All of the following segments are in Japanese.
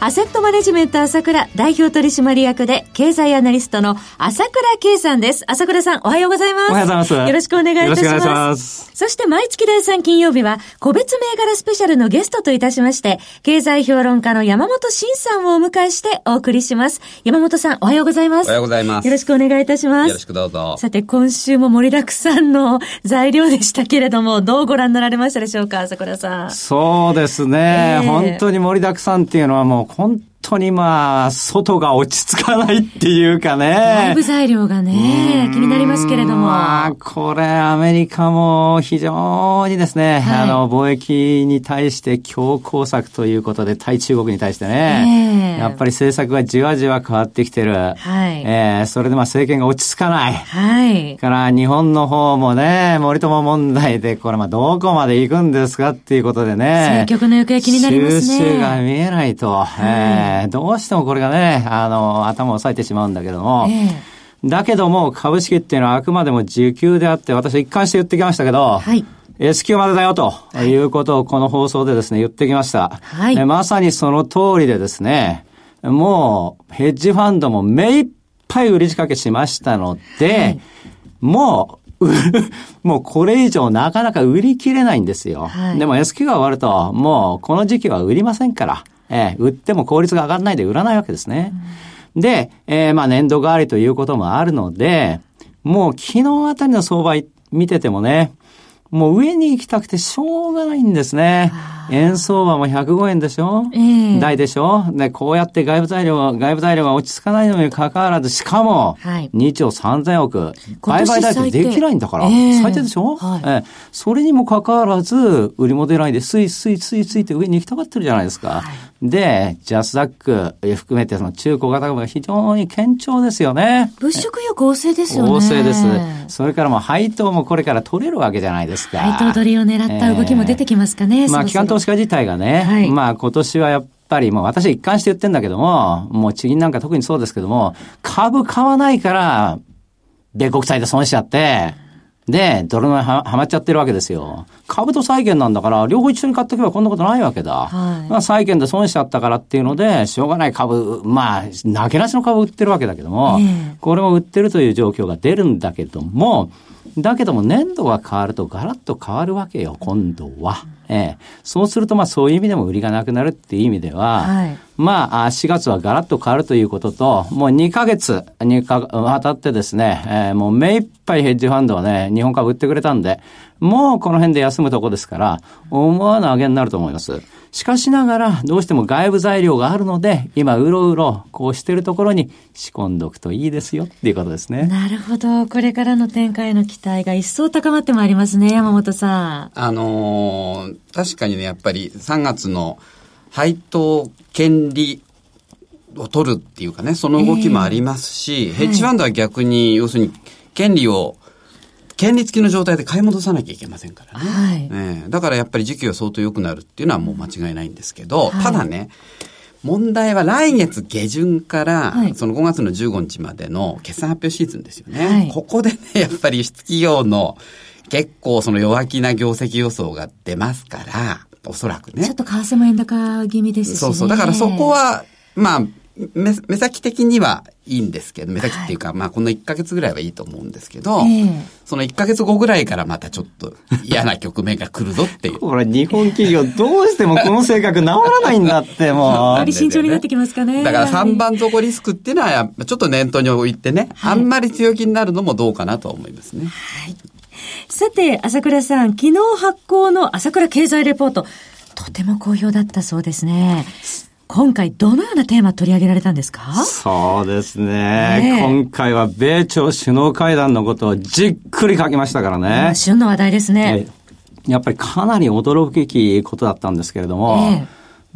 アセットマネジメント朝倉代表取締役で、経済アナリストの朝倉慶さんです。朝倉さん、おはようございます。おはようございます。よろしくお願いいたします。よろしくお願いします。そして毎月第3金曜日は、個別銘柄スペシャルのゲストといたしまして、経済評論家の山本伸さんをお迎えしてお送りします。山本さん、おはようございます。おはようございます。よろしくお願いいたします。よろしくどうぞ。さて、今週も盛りだくさんの 材料でしたけれども、どうご覧になられましたでしょうか、朝倉さん。そうですね、えー、本当に盛りだくさんっていうのはもう本当にまあ、外が落ち着かないっていうかね。外部材料がね、気になりますけれども。まあ、これアメリカも非常にですね、はい、あの、貿易に対して強硬策ということで、対中国に対してね、えー、やっぱり政策がじわじわ変わってきてる。はい。えー、それでまあ政権が落ち着かない。はい。から日本の方もね、森友問題で、これまあどこまで行くんですかっていうことでね。政局の行方気になりますね。収集が見えないと。はい、えーどうしてもこれがね、あの、頭を押さえてしまうんだけども、えー、だけども株式っていうのはあくまでも時給であって、私一貫して言ってきましたけど、はい。S q までだよということをこの放送でですね、言ってきました。はい。まさにその通りでですね、もうヘッジファンドも目いっぱい売り仕掛けしましたので、はい、もう もうこれ以上なかなか売り切れないんですよ。はい、でも S q が終わると、もうこの時期は売りませんから。えー、売っても効率が上がらないで売らないわけですね。うん、で、えー、まあ年度代わりということもあるので、もう昨日あたりの相場見ててもね、もう上に行きたくてしょうがないんですね。円相場も105円でしょ、えー、台でしょ？で、こうやって外部材料、外部材料が落ち着かないのに関わらず、しかも、2兆3000億、売買代金できないんだから、えー、最低でしょ、はい、えー、それにも関わらず、売りも出ないで、スイスイスイスイって上に行きたがってるじゃないですか。はい、で、ジャスダック含めてその中小型株が非常に堅調ですよね。物色欲旺盛ですよね。旺盛です。それからもう配当もこれから取れるわけじゃないですか。配当取りを狙った動きも出てきますかね。まあ、機関投資家自体がね、はい、まあ今年はやっぱりもう私一貫して言ってんだけども、もう地銀なんか特にそうですけども、株買わないから、米国債で損しちゃって、で、ドルのははまっちゃってるわけですよ。株と債券なんだから、両方一緒に買っておけばこんなことないわけだ。はい、まあ、債券で損しちゃったからっていうので、しょうがない株、まあ、なけなしの株売ってるわけだけども、えー、これも売ってるという状況が出るんだけども、だけども年度が変わるとガラッと変わるわけよ、今度は。ええ、そうすると、まあそういう意味でも売りがなくなるっていう意味では、はい、まあ4月はガラッと変わるということと、もう2ヶ月にか渡ってですね、えー、もう目いっぱいヘッジファンドはね、日本株売ってくれたんで、もうこの辺で休むとこですから、思わぬ上げになると思います。しかしながら、どうしても外部材料があるので、今、うろうろ、こうしてるところに仕込んどくといいですよっていうことですね。なるほど。これからの展開の期待が一層高まってまいりますね、山本さん。あのー、確かにね、やっぱり3月の配当権利を取るっていうかね、その動きもありますし、えー、ヘッジファンドは逆に、要するに、権利を権利付きの状態で買い戻さなきゃいけませんからね。はい、ねだからやっぱり時期は相当良くなるっていうのはもう間違いないんですけど、はい、ただね、問題は来月下旬から、その5月の15日までの決算発表シーズンですよね。はい、ここでね、やっぱり輸出企業の結構その弱気な業績予想が出ますから、おそらくね。ちょっと為替も円高気味ですし、ね、そうそう。だからそこは、まあ、目目先的にはいいんですけど、目先っていうか、はい、まあこの1ヶ月ぐらいはいいと思うんですけど、えー、その1ヶ月後ぐらいからまたちょっと嫌な局面が来るぞっていう。これ日本企業どうしてもこの性格治らないんだって、もう。より慎重になってきますかね。だから3番底リスクっていうのは、ちょっと念頭に置いてね、はい、あんまり強気になるのもどうかなと思いますね。はい。さて、朝倉さん、昨日発行の朝倉経済レポート、とても好評だったそうですね。今回どのようなテーマ取り上げられたんですか？そうですね、ね、今回は米朝首脳会談のことをじっくり書きましたからね。旬の話題ですね。やっぱりかなり驚くべきことだったんですけれども、え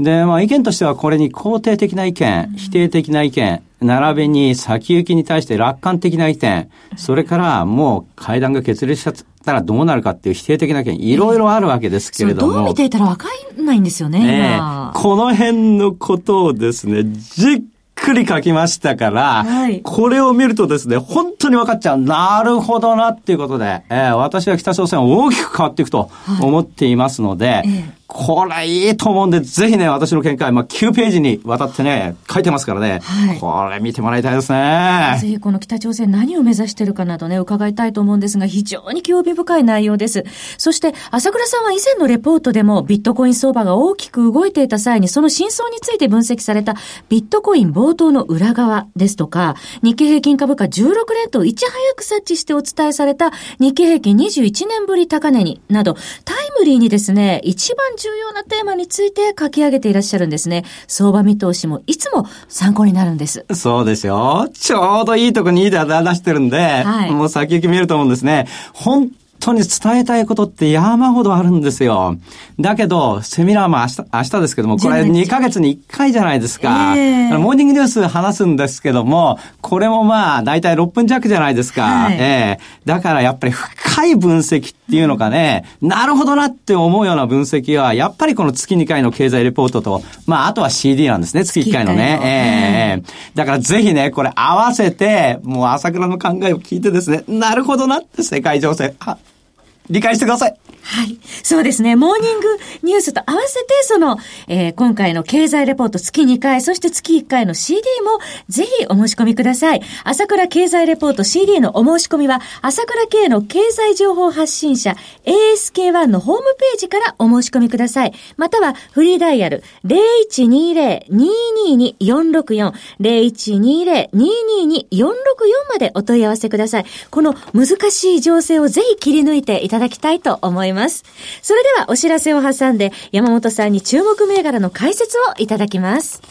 で、まあ意見としてはこれに肯定的な意見、否定的な意見、並びに先行きに対して楽観的な意見、それからもう階段が決裂しちゃったらどうなるかっていう否定的な意見、いろいろあるわけですけれども。どう見ていたらわかんないんですよね、ねこの辺のことをですね、じっくり書きましたから、はい、これを見るとですね、本当に分かっちゃう。なるほどなっていうことで、えー、私は北朝鮮は大きく変わっていくと思っていますので、はいえこれいいと思うんで、ぜひね、私の見解、まあ、9ページにわたってね、書いてますからね、はい、これ見てもらいたいですね。ぜひこの北朝鮮何を目指してるかなどね、伺いたいと思うんですが、非常に興味深い内容です。そして、朝倉さんは以前のレポートでも、ビットコイン相場が大きく動いていた際に、その真相について分析された、ビットコイン冒頭の裏側ですとか、日経平均株価16連といち早く察知してお伝えされた、日経平均21年ぶり高値に、など、タイムリーにですね、一番重要なテーマについて書き上げていらっしゃるんですね。相場見通しもいつも参考になるんです。そうですよ。ちょうどいいとこにいいで出してるんで、はい、もう先行き見えると思うんですね。本当に伝えたいことって山ほどあるんですよ。だけど、セミナーも明日、明日ですけども、これ2ヶ月に1回じゃないですか。えー、モーニングニュース話すんですけども、これもまあ、だいたい6分弱じゃないですか。はい、えー、だからやっぱり深い分析っていうのかね、なるほどなって思うような分析は、やっぱりこの月2回の経済レポートと、まあ、あとは CD なんですね、月1回のね。えー、だからぜひね、これ合わせて、もう朝倉の考えを聞いてですね、なるほどなって世界情勢、理解してください。はい。そうですね。モーニングニュースと合わせて、その、えー、今回の経済レポート月2回、そして月1回の CD も、ぜひお申し込みください。朝倉経済レポート CD のお申し込みは、朝倉系の経済情報発信者 ASK1 のホームページからお申し込みください。または、フリーダイヤル0120-222-464、0120-222-464までお問い合わせください。この難しい情勢をぜひ切り抜いていただだきたいと思。います。それではお知らせを挟んで山本さんに注目銘柄の解説をいただきます。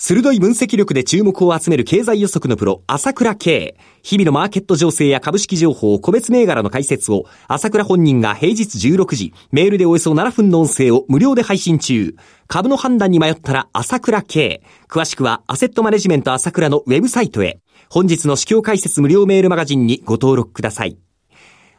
鋭い分析力で注目を集める経済予測のプロ、朝倉慶。日々のマーケット情勢や株式情報、個別銘柄の解説を、朝倉本人が平日16時、メールでおよそ7分の音声を無料で配信中。株の判断に迷ったら、朝倉慶。詳しくは、アセットマネジメント朝倉のウェブサイトへ。本日の市況解説無料メールマガジンにご登録ください。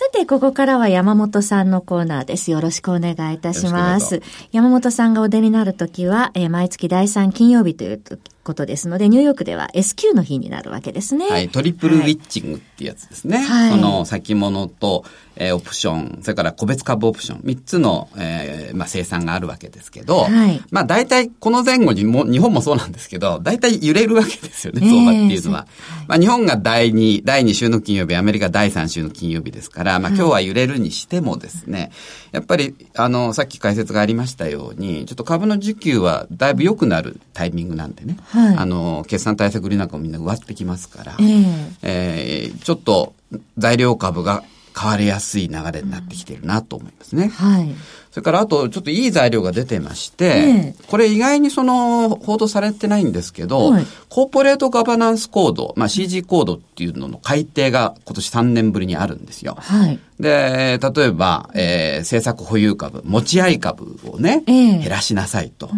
さて、ここからは山本さんのコーナーです。よろしくお願いいたします。山本さんがお出になるときは、えー、毎月第3金曜日ということですので、ニューヨークでは S q の日になるわけですね。はい、トリプルウィッチングってやつですね。はい、その先物と、えー、オプション、それから個別株オプション、3つの、えー、まあ、生産があるわけですけど、はい、まあ、大体この前後にも、日本もそうなんですけど、大体揺れるわけですよね、相場っていうのは。えー、まあ、日本が第2、第2週の金曜日、アメリカ第3週の金曜日ですから、まあ、今日は揺れるにしてもですね、やっぱり、あの、さっき解説がありましたように、ちょっと株の需給はだいぶ良くなるタイミングなんでね、はい、あの、決算対策売りなんかもみんな植わってきますから、えー、えー、ちょっと材料株が変わりやすい流れになってきてるなと思いますね。はい。それからあと、ちょっといい材料が出てまして、えー、これ意外にその、報道されてないんですけど、はい、コーポレートガバナンスコード、まあ CG コードっていうのの改定が今年3年ぶりにあるんですよ。はい。で、例えば、えー、政策保有株、持ち合い株をね、えー、減らしなさいと。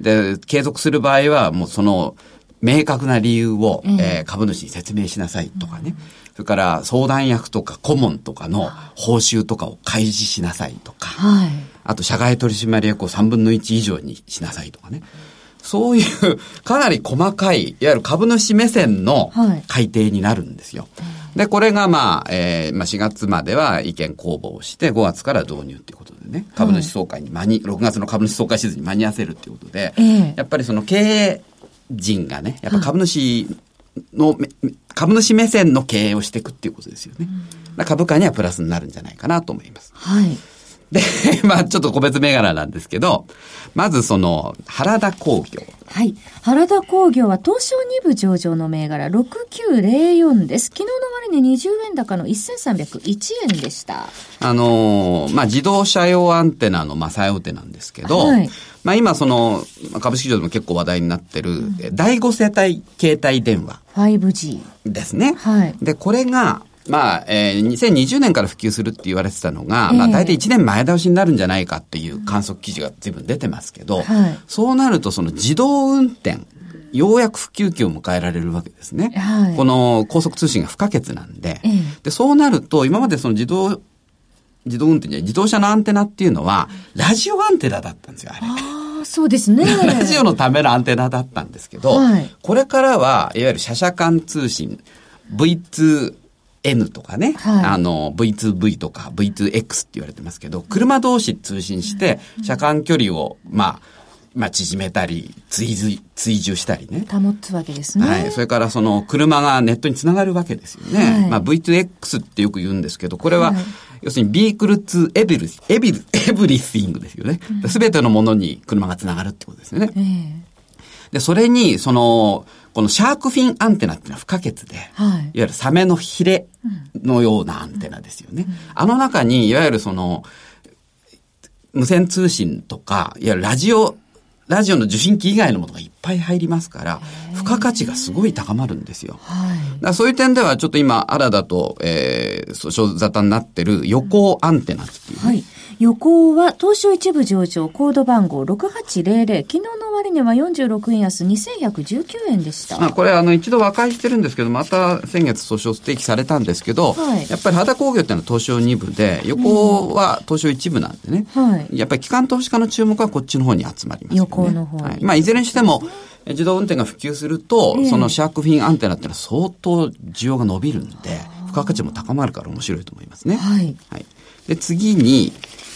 で、継続する場合は、もうその、明確な理由を、えー、株主に説明しなさいとかね。それから相談役とか顧問とかの報酬とかを開示しなさいとか。はい。あと、社外取締役を3分の1以上にしなさいとかね。そういう、かなり細かい、いわゆる株主目線の改定になるんですよ。はい、で、これがまあ、えー、まあ4月までは意見公募をして、5月から導入っていうことでね、株主総会に間に、6月の株主総会シーズンに間に合わせるっていうことで、えー、やっぱりその経営陣がね、やっぱ株主の、株主目線の経営をしていくっていうことですよね。株価にはプラスになるんじゃないかなと思います。はい。で、まあちょっと個別銘柄なんですけど、まずその、原田工業。はい。原田工業は東証2部上場の銘柄6904です。昨日の終値20円高の1301円でした。あのー、まあ自動車用アンテナのまあ最大手なんですけど、はい、まあ今その、株式市場でも結構話題になってる、うん、第5世帯携帯電話。5G。ですね。はい。で、これが、まあ、えー、2020年から普及するって言われてたのが、えー、まあ大体1年前倒しになるんじゃないかっていう観測記事が随分出てますけど、はい、そうなるとその自動運転、ようやく普及期を迎えられるわけですね。はい、この高速通信が不可欠なんで、えー、で、そうなると今までその自動、自動運転じゃ自動車のアンテナっていうのは、ラジオアンテナだったんですよ、あれ。あそうですね。ラジオのためのアンテナだったんですけど、はい、これからは、いわゆる車車間通信、V2、N とかね、はい、あの、V2V とか V2X って言われてますけど、車同士通信して、車間距離を、まあ、まあ、縮めたり、追随、追従したりね。保つわけですね。はい。それからその、車がネットにつながるわけですよね。はい、まあ、V2X ってよく言うんですけど、これは、はい、要するに、ビークルツエビル、エビル、エブリスイングですよね。す、べ、てのものに車がつながるってことですよね。えーで、それに、その、このシャークフィンアンテナっていうのは不可欠で、はい、いわゆるサメのヒレのようなアンテナですよね。うん。うん、あの中に、いわゆるその、無線通信とか、いわゆるラジオ、ラジオの受信機以外のものがいっぱい入りますから、付加価値がすごい高まるんですよ。はい、そういう点では、ちょっと今、アラだと、えー、訴訟沙汰になってる横アンテナっていう、ね、はい横は東証一部上場コード番号6800昨日の終値は46円安2119円でした。まあ、これあの一度和解してるんですけどまた先月訴訟提起されたんですけど、はい、やっぱり肌工業っていうのは東証2部で横は東証一部なんでね、はい、やっぱり機関投資家の注目はこっちの方に集まります、ね、横の方、はい、まあ、いずれにしても自動運転が普及すると、えー、そのシャークフィンアンテナっていうのは相当需要が伸びるんで、付加価値も高まるから面白いと思いますね。はい。はい、で、次に、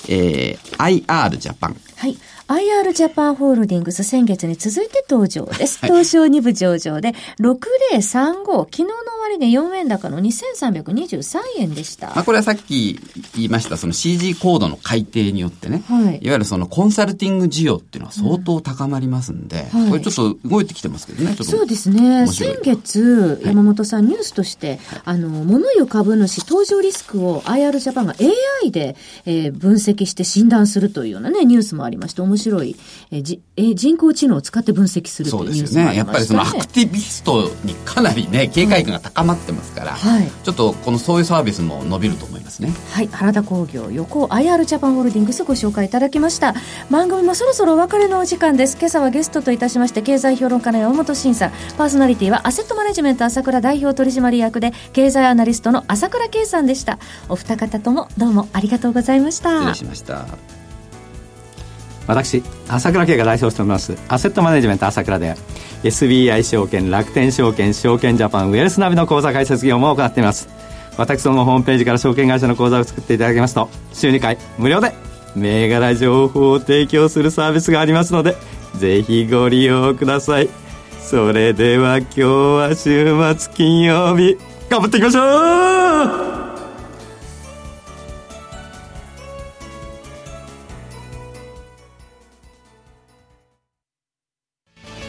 えー、IR ジャパン。はい。IR ジャパンホールディングス先月に続いて登場です。はい、東証2部上場で6035、昨日の終値4円高の2323円でした。まあこれはさっき言いましたその CG コードの改定によってね、はい、いわゆるそのコンサルティング需要っていうのは相当高まりますんで、うん。はい、これちょっと動いてきてますけどね、そうですね。先月、山本さんニュースとして、あの、物言う株主登場リスクを IR ジャパンが AI で、えー、分析して診断するというようなね、ニュースもありまして、面白い、えじえ人工知能を使って分析するというニュースもありましたね。やっぱりそのアクティビストにかなりね、警戒感が高まってますから、はい、ちょっとこのそういうサービスも伸びると思いますね。はい、原田工業横 IR ジャパンホールディングスご紹介いただきました。番組もそろそろお別れのお時間です。今朝はゲストといたしまして経済評論家の山本慎さん、パーソナリティはアセットマネジメント朝倉代表取締役で経済アナリストの朝倉圭さんでした。お二方ともどうもありがとうございました。失礼しました。私朝倉慶が代表を務めますアセットマネジメント朝倉で SBI 証券楽天証券証券ジャパンウェルスナビの口座開設業務を行っています。私どもホームページから証券会社の口座を作っていただきますと週2回無料で銘柄情報を提供するサービスがありますのでぜひご利用ください。それでは今日は週末金曜日頑張っていきましょう